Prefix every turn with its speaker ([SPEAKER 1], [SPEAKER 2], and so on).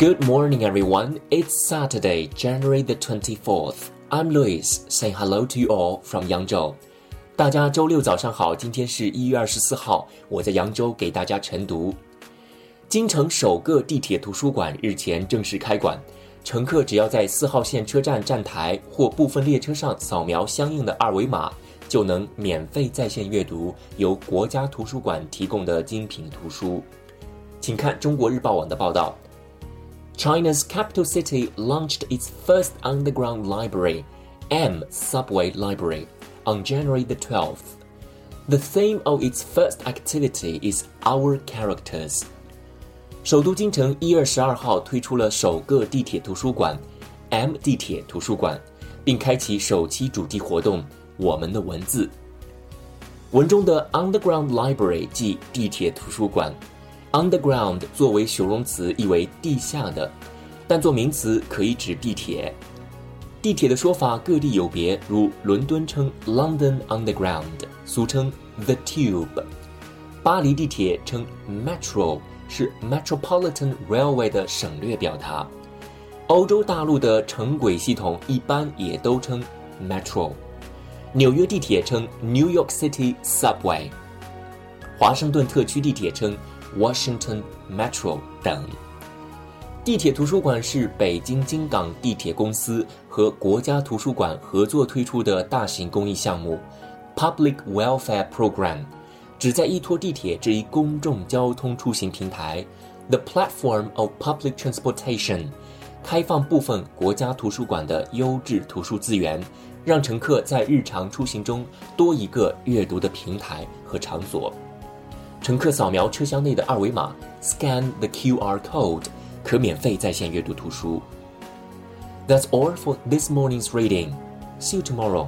[SPEAKER 1] Good morning, everyone. It's Saturday, January the 24th. I'm Louis, Say hello to you all from Yangzhou. 大家周六早上好，今天是一月二十四号，我在扬州给大家晨读。京城首个地铁图书馆日前正式开馆，乘客只要在四号线车站站台或部分列车上扫描相应的二维码，就能免费在线阅读由国家图书馆提供的精品图书。请看中国日报网的报道。China's capital city launched its first underground library, M Subway Library, on January the 12th. The theme of its first activity is Our Characters. 首都京城一月十二号推出了首个地铁图书馆 M 地铁图书馆，并开启首期主题活动“我们的文字”。文中的 Underground Library 即地铁图书馆。 Underground 作为形容词意为地下的，但做名词可以指地铁。地铁的说法各地有别，如伦敦称 London Underground，俗称 The Tube；巴黎地铁称 Metro，是 Metropolitan Railway 的省略表达。欧洲大陆的城轨系统一般也都称 Metro。纽约地铁称 New York City Subway，华盛顿特区地铁称。Washington Metro 等。地铁图书馆是北京京港地铁公司和国家图书馆合作推出的大型公益项目，Public Welfare Program，旨在依托地铁这一公众交通出行平台，the platform of public transportation，开放部分国家图书馆的优质图书资源，让乘客在日常出行中多一个阅读的平台和场所。乘客扫描车厢内的二维码，scan the QR code，可免费在线阅读图书。That's all for this morning's reading. See you tomorrow.